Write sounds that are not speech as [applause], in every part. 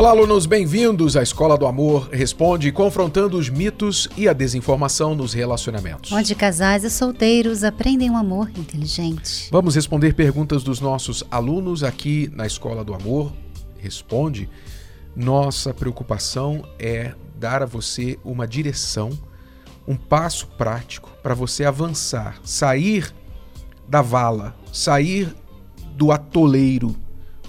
Olá, alunos, bem-vindos à Escola do Amor Responde, confrontando os mitos e a desinformação nos relacionamentos. Onde casais e solteiros aprendem um amor inteligente. Vamos responder perguntas dos nossos alunos aqui na Escola do Amor responde, nossa preocupação é dar a você uma direção, um passo prático para você avançar, sair da vala, sair do atoleiro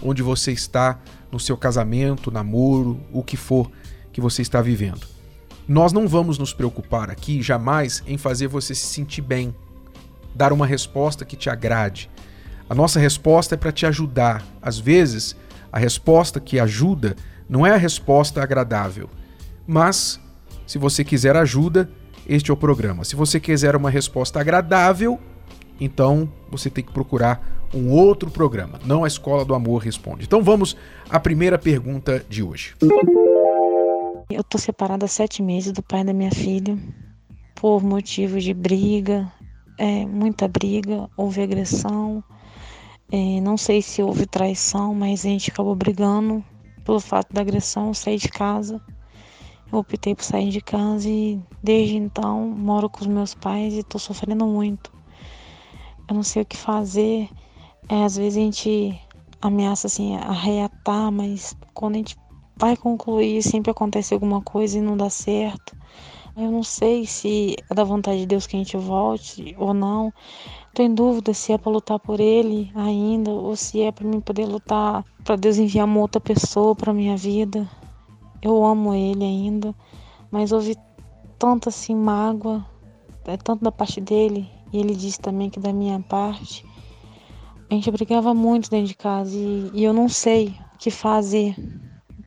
onde você está no seu casamento, namoro, o que for que você está vivendo. Nós não vamos nos preocupar aqui jamais em fazer você se sentir bem, dar uma resposta que te agrade. A nossa resposta é para te ajudar. Às vezes, a resposta que ajuda não é a resposta agradável. Mas, se você quiser ajuda, este é o programa. Se você quiser uma resposta agradável, então você tem que procurar um outro programa, não a Escola do Amor Responde. Então vamos à primeira pergunta de hoje. Eu tô separada há sete meses do pai da minha filha por motivos de briga, é, muita briga, houve agressão. É, não sei se houve traição, mas a gente acabou brigando pelo fato da agressão. Eu saí de casa. Eu optei por sair de casa e desde então moro com os meus pais e estou sofrendo muito. Eu não sei o que fazer. É, às vezes a gente ameaça assim arreatar, mas quando a gente vai concluir sempre acontece alguma coisa e não dá certo. Eu não sei se é da vontade de Deus que a gente volte ou não. Tô em dúvida se é para lutar por ele ainda ou se é para mim poder lutar para Deus enviar uma outra pessoa para minha vida. Eu amo ele ainda, mas houve tanta assim mágoa, é tanto da parte dele e ele disse também que da minha parte. A gente brigava muito dentro de casa e, e eu não sei o que fazer.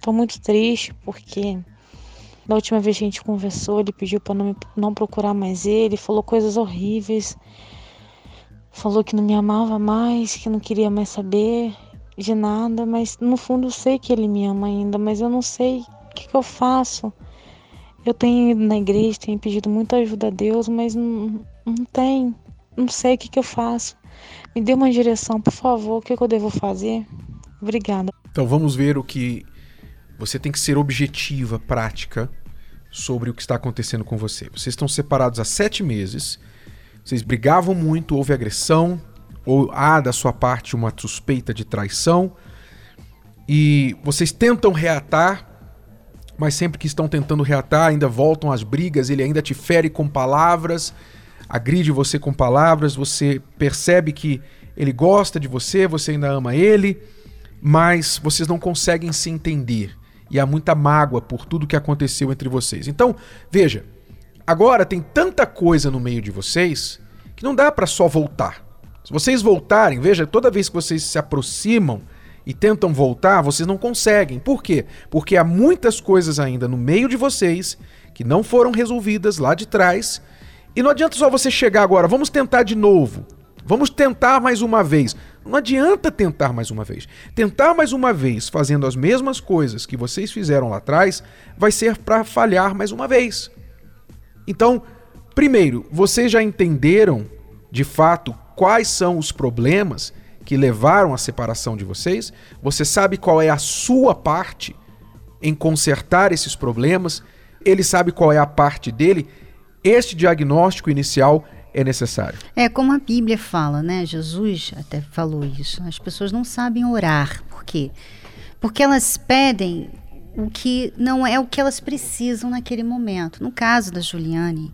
Tô muito triste porque da última vez que a gente conversou, ele pediu para não, não procurar mais ele, falou coisas horríveis. Falou que não me amava mais, que não queria mais saber de nada, mas no fundo eu sei que ele me ama ainda, mas eu não sei o que, que eu faço. Eu tenho ido na igreja, tenho pedido muita ajuda a Deus, mas não, não tem. Não sei o que, que eu faço. Me dê uma direção, por favor, o que, que eu devo fazer? Obrigada. Então vamos ver o que você tem que ser objetiva, prática sobre o que está acontecendo com você. Vocês estão separados há sete meses vocês brigavam muito, houve agressão, ou há da sua parte uma suspeita de traição, e vocês tentam reatar, mas sempre que estão tentando reatar, ainda voltam as brigas, ele ainda te fere com palavras, agride você com palavras, você percebe que ele gosta de você, você ainda ama ele, mas vocês não conseguem se entender. E há muita mágoa por tudo que aconteceu entre vocês. Então, veja, Agora tem tanta coisa no meio de vocês que não dá para só voltar. Se vocês voltarem, veja, toda vez que vocês se aproximam e tentam voltar, vocês não conseguem. Por quê? Porque há muitas coisas ainda no meio de vocês que não foram resolvidas lá de trás. E não adianta só você chegar agora, vamos tentar de novo. Vamos tentar mais uma vez. Não adianta tentar mais uma vez. Tentar mais uma vez fazendo as mesmas coisas que vocês fizeram lá atrás vai ser para falhar mais uma vez. Então, primeiro, vocês já entenderam de fato quais são os problemas que levaram à separação de vocês? Você sabe qual é a sua parte em consertar esses problemas? Ele sabe qual é a parte dele? Este diagnóstico inicial é necessário. É como a Bíblia fala, né? Jesus até falou isso. As pessoas não sabem orar. Por quê? Porque elas pedem o que não é o que elas precisam naquele momento. No caso da Juliane,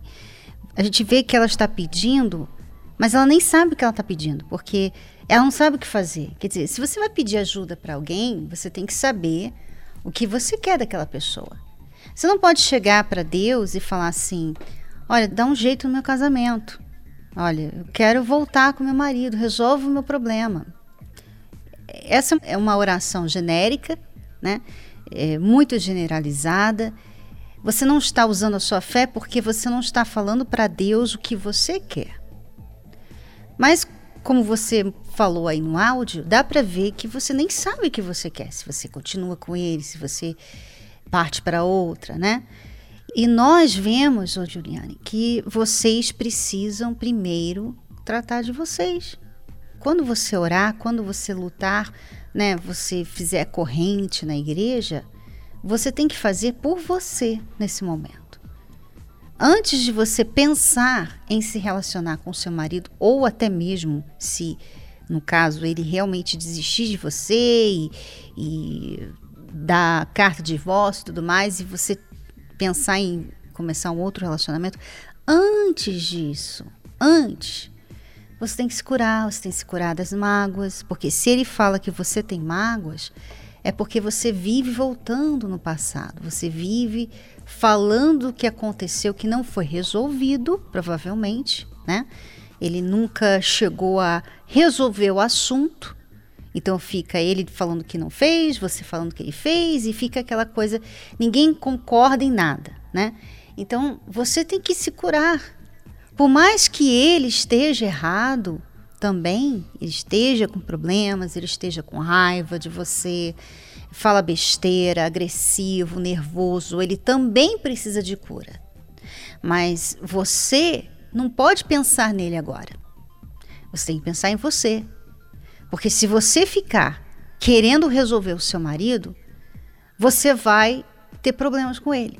a gente vê que ela está pedindo, mas ela nem sabe o que ela está pedindo, porque ela não sabe o que fazer. Quer dizer, se você vai pedir ajuda para alguém, você tem que saber o que você quer daquela pessoa. Você não pode chegar para Deus e falar assim: olha, dá um jeito no meu casamento. Olha, eu quero voltar com meu marido, resolve o meu problema. Essa é uma oração genérica, né? é, muito generalizada. Você não está usando a sua fé porque você não está falando para Deus o que você quer. Mas, como você falou aí no áudio, dá para ver que você nem sabe o que você quer, se você continua com ele, se você parte para outra, né? E nós vemos, ô Juliane, que vocês precisam primeiro tratar de vocês. Quando você orar, quando você lutar, né, você fizer corrente na igreja, você tem que fazer por você nesse momento. Antes de você pensar em se relacionar com seu marido, ou até mesmo se, no caso, ele realmente desistir de você e, e dar carta de divórcio e tudo mais, e você pensar em começar um outro relacionamento, antes disso, antes, você tem que se curar, você tem que se curar das mágoas, porque se ele fala que você tem mágoas, é porque você vive voltando no passado, você vive falando o que aconteceu que não foi resolvido, provavelmente, né? Ele nunca chegou a resolver o assunto. Então fica ele falando que não fez, você falando que ele fez e fica aquela coisa, ninguém concorda em nada, né? Então você tem que se curar. Por mais que ele esteja errado também, ele esteja com problemas, ele esteja com raiva de você, fala besteira, agressivo, nervoso, ele também precisa de cura. Mas você não pode pensar nele agora. Você tem que pensar em você. Porque se você ficar querendo resolver o seu marido, você vai ter problemas com ele.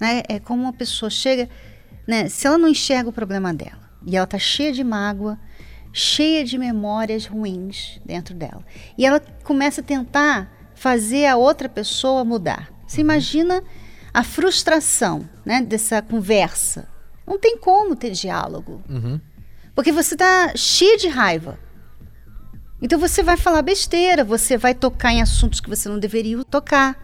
Né? É como uma pessoa chega, né? se ela não enxerga o problema dela e ela está cheia de mágoa, cheia de memórias ruins dentro dela, e ela começa a tentar fazer a outra pessoa mudar. Você uhum. imagina a frustração né, dessa conversa. Não tem como ter diálogo. Uhum. Porque você está cheia de raiva. Então você vai falar besteira, você vai tocar em assuntos que você não deveria tocar.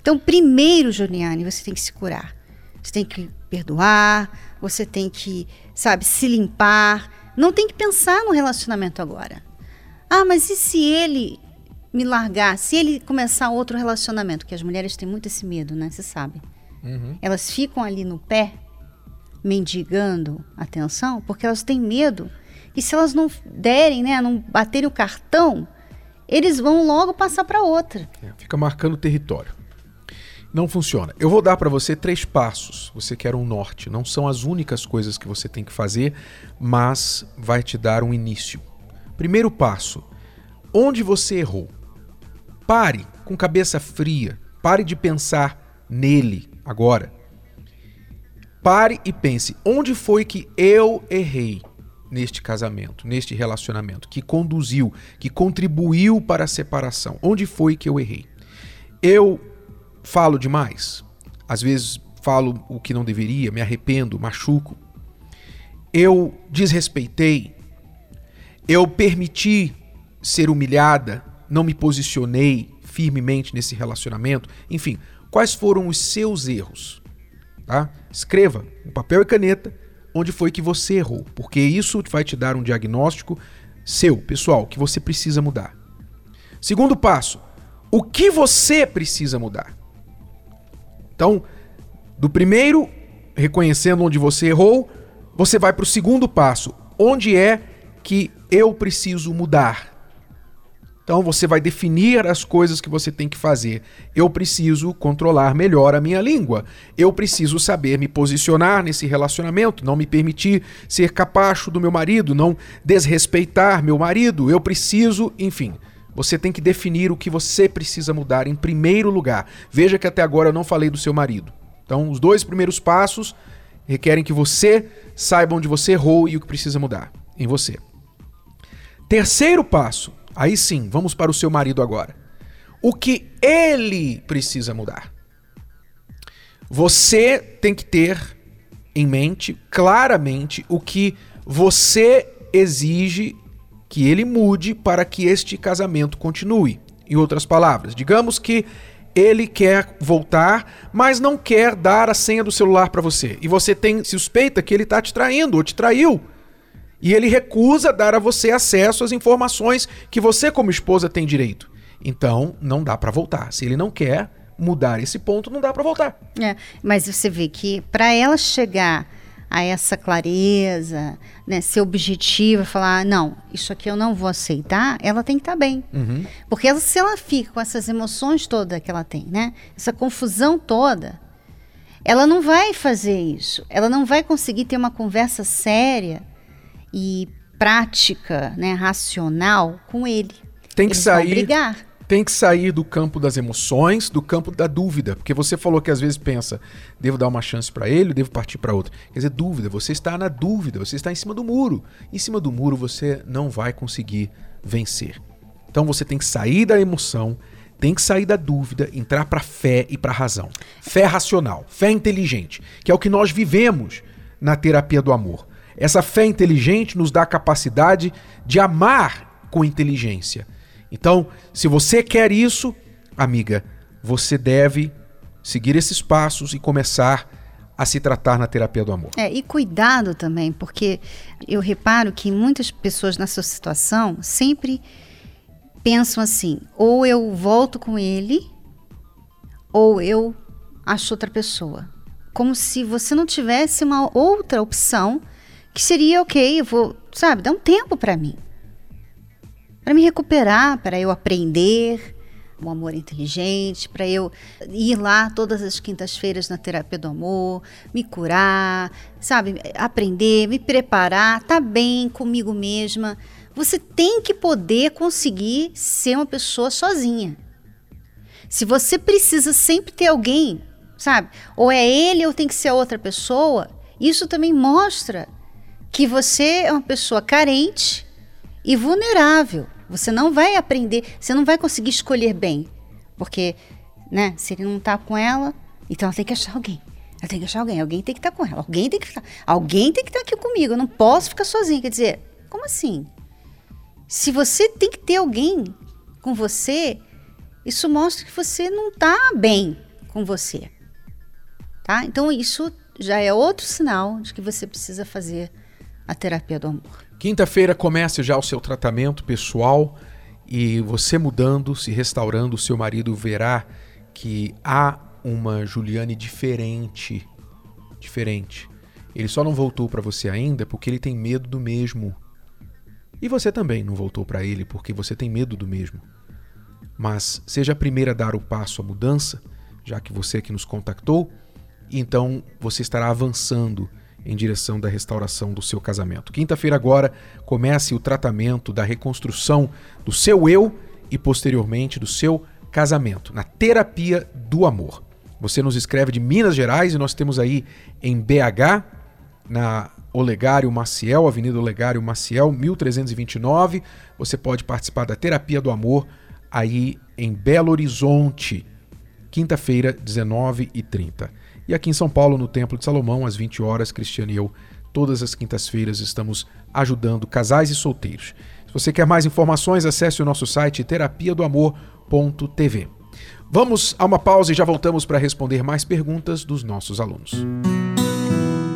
Então, primeiro, Juliane, você tem que se curar. Você tem que perdoar, você tem que, sabe, se limpar. Não tem que pensar no relacionamento agora. Ah, mas e se ele me largar, se ele começar outro relacionamento? Que as mulheres têm muito esse medo, né? Você sabe. Uhum. Elas ficam ali no pé, mendigando atenção, porque elas têm medo e se elas não derem, né, não baterem o cartão, eles vão logo passar para outra. É, fica marcando o território. Não funciona. Eu vou dar para você três passos. Você quer um norte. Não são as únicas coisas que você tem que fazer, mas vai te dar um início. Primeiro passo: onde você errou? Pare com cabeça fria. Pare de pensar nele agora. Pare e pense: onde foi que eu errei? Neste casamento, neste relacionamento, que conduziu, que contribuiu para a separação? Onde foi que eu errei? Eu falo demais. Às vezes falo o que não deveria, me arrependo, machuco. Eu desrespeitei. Eu permiti ser humilhada, não me posicionei firmemente nesse relacionamento. Enfim, quais foram os seus erros? Tá? Escreva com papel e caneta onde foi que você errou, porque isso vai te dar um diagnóstico seu, pessoal, que você precisa mudar. Segundo passo, o que você precisa mudar? Então, do primeiro, reconhecendo onde você errou, você vai para o segundo passo, onde é que eu preciso mudar? Então você vai definir as coisas que você tem que fazer. Eu preciso controlar melhor a minha língua. Eu preciso saber me posicionar nesse relacionamento, não me permitir ser capacho do meu marido, não desrespeitar meu marido. Eu preciso, enfim. Você tem que definir o que você precisa mudar em primeiro lugar. Veja que até agora eu não falei do seu marido. Então, os dois primeiros passos requerem que você saiba onde você errou e o que precisa mudar em você. Terceiro passo, Aí sim, vamos para o seu marido agora. O que ele precisa mudar? Você tem que ter em mente claramente o que você exige que ele mude para que este casamento continue. Em outras palavras, digamos que ele quer voltar, mas não quer dar a senha do celular para você. E você tem suspeita que ele está te traindo ou te traiu. E ele recusa dar a você acesso às informações que você, como esposa, tem direito. Então, não dá para voltar. Se ele não quer mudar esse ponto, não dá para voltar. É, mas você vê que para ela chegar a essa clareza, né, ser objetiva, falar, não, isso aqui eu não vou aceitar, ela tem que estar tá bem. Uhum. Porque ela, se ela fica com essas emoções todas que ela tem, né, essa confusão toda, ela não vai fazer isso. Ela não vai conseguir ter uma conversa séria e prática, né, racional com ele. Tem que Eles sair. Brigar tem que sair do campo das emoções, do campo da dúvida, porque você falou que às vezes pensa, devo dar uma chance para ele, devo partir para outro. Quer dizer, dúvida, você está na dúvida, você está em cima do muro. Em cima do muro você não vai conseguir vencer. Então você tem que sair da emoção, tem que sair da dúvida, entrar para fé e para razão. Fé racional, fé inteligente, que é o que nós vivemos na terapia do amor. Essa fé inteligente nos dá a capacidade de amar com inteligência então, se você quer isso, amiga, você deve seguir esses passos e começar a se tratar na terapia do amor. É, e cuidado também, porque eu reparo que muitas pessoas nessa situação sempre pensam assim: ou eu volto com ele, ou eu acho outra pessoa. Como se você não tivesse uma outra opção que seria ok, eu vou, sabe, dá um tempo para mim para me recuperar, para eu aprender um amor inteligente, para eu ir lá todas as quintas-feiras na terapia do amor, me curar, sabe, aprender, me preparar, tá bem comigo mesma. Você tem que poder conseguir ser uma pessoa sozinha. Se você precisa sempre ter alguém, sabe, ou é ele ou tem que ser outra pessoa, isso também mostra que você é uma pessoa carente e vulnerável. Você não vai aprender, você não vai conseguir escolher bem. Porque, né, se ele não tá com ela, então ela tem que achar alguém. Ela tem que achar alguém, alguém tem que estar tá com ela, alguém tem que ficar, alguém tem que estar tá aqui comigo, eu não posso ficar sozinha. Quer dizer, como assim? Se você tem que ter alguém com você, isso mostra que você não está bem com você. Tá? Então isso já é outro sinal de que você precisa fazer a terapia do amor. Quinta-feira comece já o seu tratamento pessoal e você mudando, se restaurando, o seu marido verá que há uma Juliane diferente. Diferente. Ele só não voltou para você ainda porque ele tem medo do mesmo. E você também não voltou para ele porque você tem medo do mesmo. Mas seja a primeira a dar o passo à mudança, já que você é que nos contactou, então você estará avançando em direção da restauração do seu casamento. Quinta-feira agora comece o tratamento da reconstrução do seu eu e posteriormente do seu casamento, na terapia do amor. Você nos escreve de Minas Gerais e nós temos aí em BH, na Olegário Maciel, Avenida Olegário Maciel, 1329. Você pode participar da terapia do amor aí em Belo Horizonte, quinta-feira, 19h30. E aqui em São Paulo, no Templo de Salomão, às 20 horas, Cristiano e eu, todas as quintas-feiras, estamos ajudando casais e solteiros. Se você quer mais informações, acesse o nosso site terapia do amor.tv. Vamos a uma pausa e já voltamos para responder mais perguntas dos nossos alunos.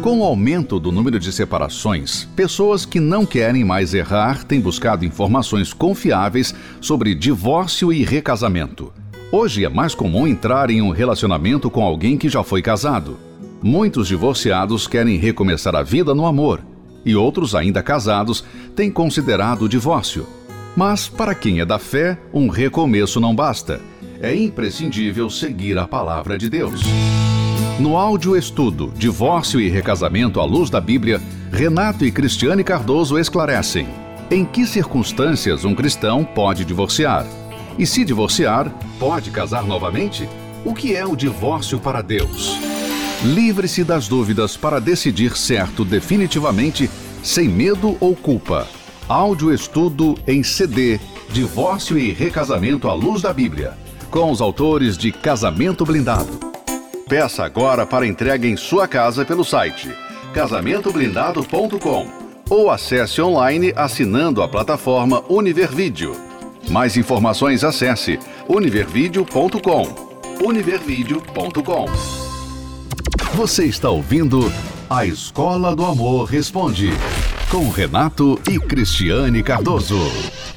Com o aumento do número de separações, pessoas que não querem mais errar têm buscado informações confiáveis sobre divórcio e recasamento. Hoje é mais comum entrar em um relacionamento com alguém que já foi casado. Muitos divorciados querem recomeçar a vida no amor, e outros, ainda casados, têm considerado o divórcio. Mas, para quem é da fé, um recomeço não basta. É imprescindível seguir a palavra de Deus. No áudio estudo Divórcio e Recasamento à Luz da Bíblia, Renato e Cristiane Cardoso esclarecem em que circunstâncias um cristão pode divorciar e se divorciar, pode casar novamente? O que é o divórcio para Deus? Livre-se das dúvidas para decidir certo definitivamente, sem medo ou culpa. Áudio estudo em CD Divórcio e Recasamento à Luz da Bíblia, com os autores de Casamento Blindado. Peça agora para entrega em sua casa pelo site casamentoblindado.com ou acesse online assinando a plataforma Univervídeo. Mais informações acesse univervideo.com. univervideo.com. Você está ouvindo A Escola do Amor Responde com Renato e Cristiane Cardoso.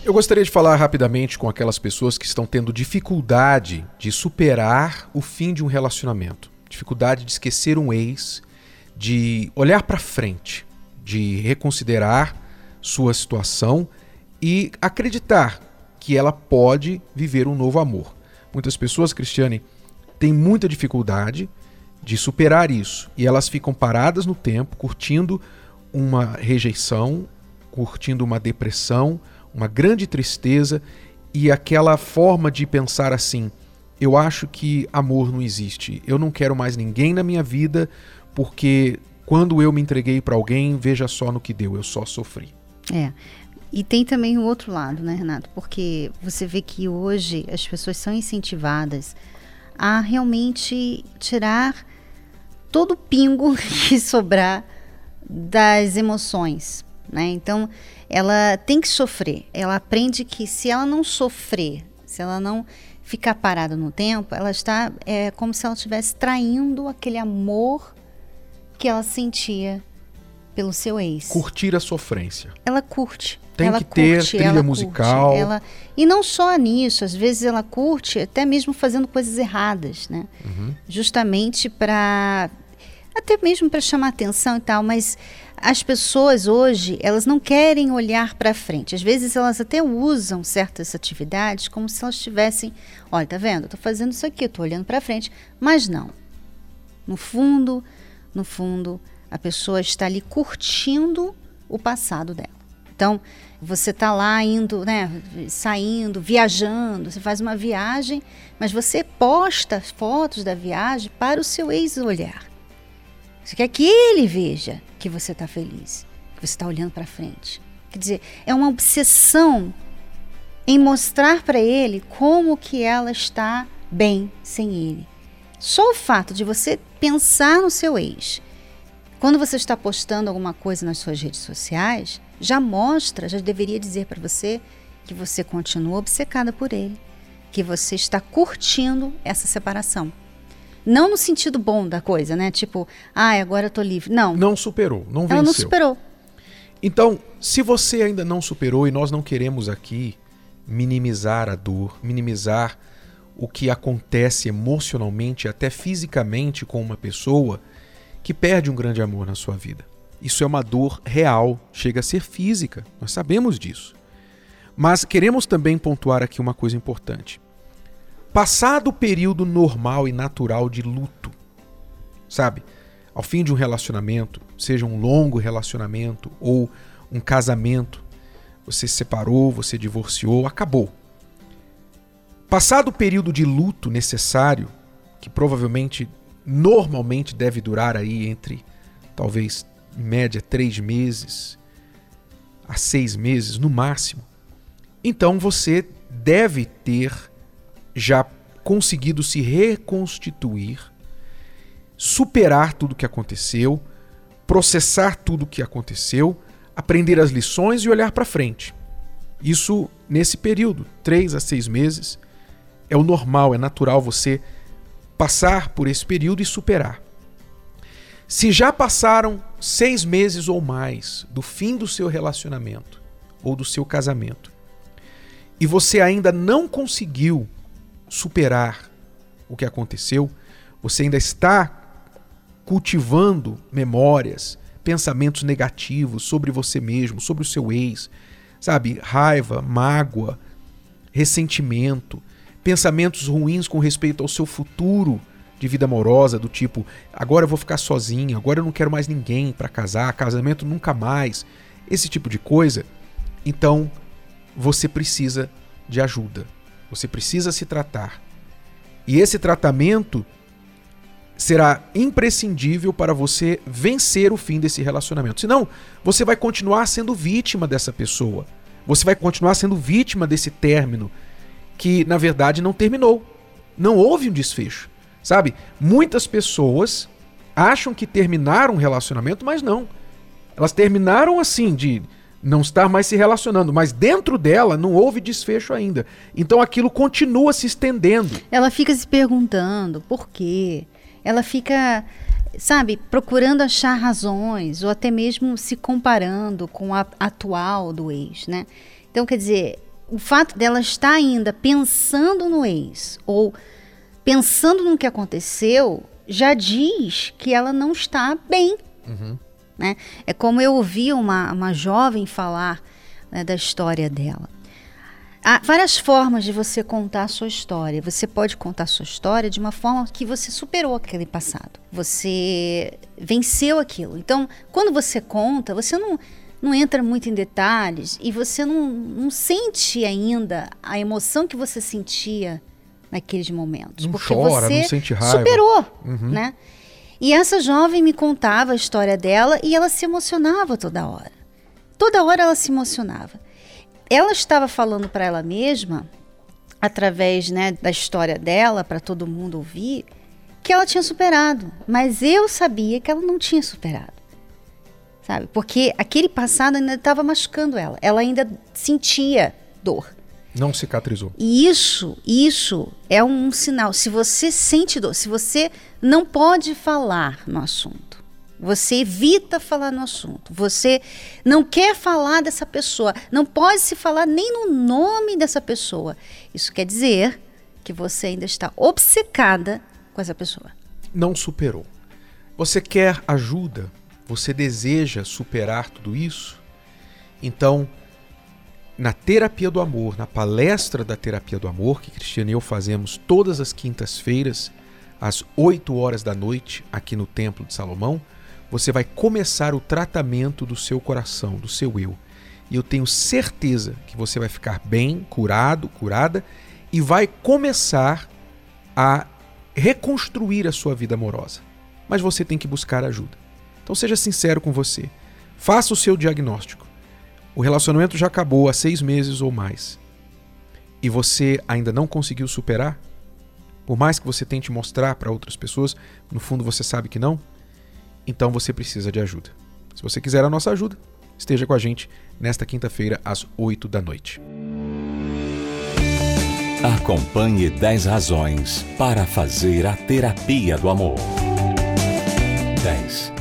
Eu gostaria de falar rapidamente com aquelas pessoas que estão tendo dificuldade de superar o fim de um relacionamento, dificuldade de esquecer um ex, de olhar para frente, de reconsiderar sua situação e acreditar que ela pode viver um novo amor. Muitas pessoas, Cristiane, têm muita dificuldade de superar isso e elas ficam paradas no tempo, curtindo uma rejeição, curtindo uma depressão, uma grande tristeza e aquela forma de pensar assim: eu acho que amor não existe, eu não quero mais ninguém na minha vida porque quando eu me entreguei para alguém, veja só no que deu, eu só sofri. É. E tem também o outro lado, né, Renato? Porque você vê que hoje as pessoas são incentivadas a realmente tirar todo o pingo [laughs] que sobrar das emoções, né? Então, ela tem que sofrer. Ela aprende que se ela não sofrer, se ela não ficar parada no tempo, ela está é como se ela estivesse traindo aquele amor que ela sentia pelo seu ex. Curtir a sofrência. Ela curte. Tem ela que ter curte, trilha ela musical. Curte, ela... E não só nisso, às vezes ela curte até mesmo fazendo coisas erradas, né? Uhum. Justamente para até mesmo para chamar atenção e tal, mas as pessoas hoje, elas não querem olhar para frente. Às vezes elas até usam certas atividades como se elas estivessem, olha, tá vendo? Eu tô fazendo isso aqui, eu tô olhando para frente, mas não. No fundo, no fundo, a pessoa está ali curtindo o passado dela. Então, você tá lá indo, né, saindo, viajando, você faz uma viagem, mas você posta fotos da viagem para o seu ex olhar. Você quer que ele veja que você está feliz, que você está olhando para frente. Quer dizer, é uma obsessão em mostrar para ele como que ela está bem sem ele. Só o fato de você pensar no seu ex, quando você está postando alguma coisa nas suas redes sociais, já mostra, já deveria dizer para você que você continua obcecada por ele, que você está curtindo essa separação. Não no sentido bom da coisa, né? Tipo, ah, agora eu tô livre. Não. Não superou, não venceu. Ela não superou. Então, se você ainda não superou e nós não queremos aqui minimizar a dor, minimizar o que acontece emocionalmente, até fisicamente com uma pessoa que perde um grande amor na sua vida. Isso é uma dor real, chega a ser física, nós sabemos disso. Mas queremos também pontuar aqui uma coisa importante. Passado o período normal e natural de luto, sabe? Ao fim de um relacionamento, seja um longo relacionamento ou um casamento, você se separou, você divorciou, acabou. Passado o período de luto necessário, que provavelmente, normalmente deve durar aí entre, talvez, em média, três meses a seis meses no máximo, então você deve ter já conseguido se reconstituir, superar tudo que aconteceu, processar tudo que aconteceu, aprender as lições e olhar para frente. Isso nesse período, três a seis meses, é o normal, é natural você passar por esse período e superar. Se já passaram seis meses ou mais do fim do seu relacionamento ou do seu casamento e você ainda não conseguiu superar o que aconteceu, você ainda está cultivando memórias, pensamentos negativos sobre você mesmo, sobre o seu ex, sabe? Raiva, mágoa, ressentimento, pensamentos ruins com respeito ao seu futuro de vida amorosa, do tipo, agora eu vou ficar sozinho, agora eu não quero mais ninguém para casar, casamento nunca mais, esse tipo de coisa. Então, você precisa de ajuda. Você precisa se tratar. E esse tratamento será imprescindível para você vencer o fim desse relacionamento. Senão, você vai continuar sendo vítima dessa pessoa. Você vai continuar sendo vítima desse término que, na verdade, não terminou. Não houve um desfecho. Sabe? Muitas pessoas acham que terminaram um relacionamento, mas não. Elas terminaram assim, de não estar mais se relacionando, mas dentro dela não houve desfecho ainda. Então aquilo continua se estendendo. Ela fica se perguntando por quê. Ela fica, sabe, procurando achar razões ou até mesmo se comparando com a atual do ex, né? Então, quer dizer, o fato dela estar ainda pensando no ex ou pensando no que aconteceu já diz que ela não está bem Uhum. Né? É como eu ouvi uma, uma jovem falar né, da história dela. Há várias formas de você contar a sua história. Você pode contar a sua história de uma forma que você superou aquele passado. Você venceu aquilo. Então, quando você conta, você não, não entra muito em detalhes e você não, não sente ainda a emoção que você sentia naqueles momentos. Não porque chora, você não sente raiva. superou, uhum. né? E essa jovem me contava a história dela e ela se emocionava toda hora. Toda hora ela se emocionava ela estava falando para ela mesma, através né, da história dela, para todo mundo ouvir, que ela tinha superado. Mas eu sabia que ela não tinha superado. Sabe? Porque aquele passado ainda estava machucando ela. Ela ainda sentia dor. Não cicatrizou. E isso, isso é um sinal. Se você sente dor, se você não pode falar no assunto, você evita falar no assunto. Você não quer falar dessa pessoa. Não pode se falar nem no nome dessa pessoa. Isso quer dizer que você ainda está obcecada com essa pessoa. Não superou. Você quer ajuda? Você deseja superar tudo isso? Então, na terapia do amor, na palestra da terapia do amor, que Cristiane e eu fazemos todas as quintas-feiras, às 8 horas da noite, aqui no Templo de Salomão, você vai começar o tratamento do seu coração, do seu eu. E eu tenho certeza que você vai ficar bem, curado, curada e vai começar a reconstruir a sua vida amorosa. Mas você tem que buscar ajuda. Então seja sincero com você. Faça o seu diagnóstico. O relacionamento já acabou há seis meses ou mais. E você ainda não conseguiu superar? Por mais que você tente mostrar para outras pessoas, no fundo você sabe que não? então você precisa de ajuda. Se você quiser a nossa ajuda, esteja com a gente nesta quinta-feira às 8 da noite. Acompanhe 10 razões para fazer a terapia do amor. 10.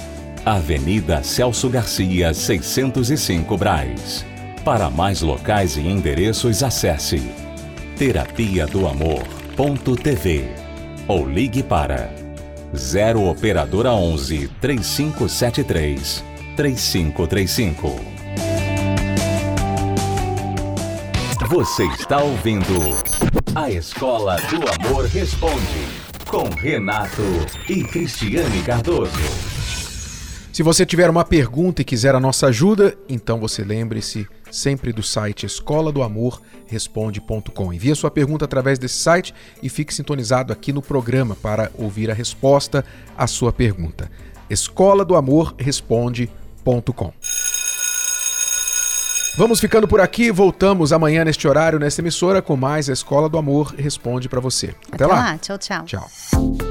Avenida Celso Garcia, 605 Braz. Para mais locais e endereços, acesse terapia do amor.tv ou ligue para 0 operadora 11 3573 3535. Você está ouvindo A Escola do Amor Responde com Renato e Cristiane Cardoso. Se você tiver uma pergunta e quiser a nossa ajuda, então você lembre-se sempre do site escola do amor responde.com. Envie a sua pergunta através desse site e fique sintonizado aqui no programa para ouvir a resposta à sua pergunta. Escola do Amor responde.com. Vamos ficando por aqui, voltamos amanhã neste horário, nesta emissora, com mais a Escola do Amor Responde para você. Até, Até lá. lá. Tchau, tchau. Tchau.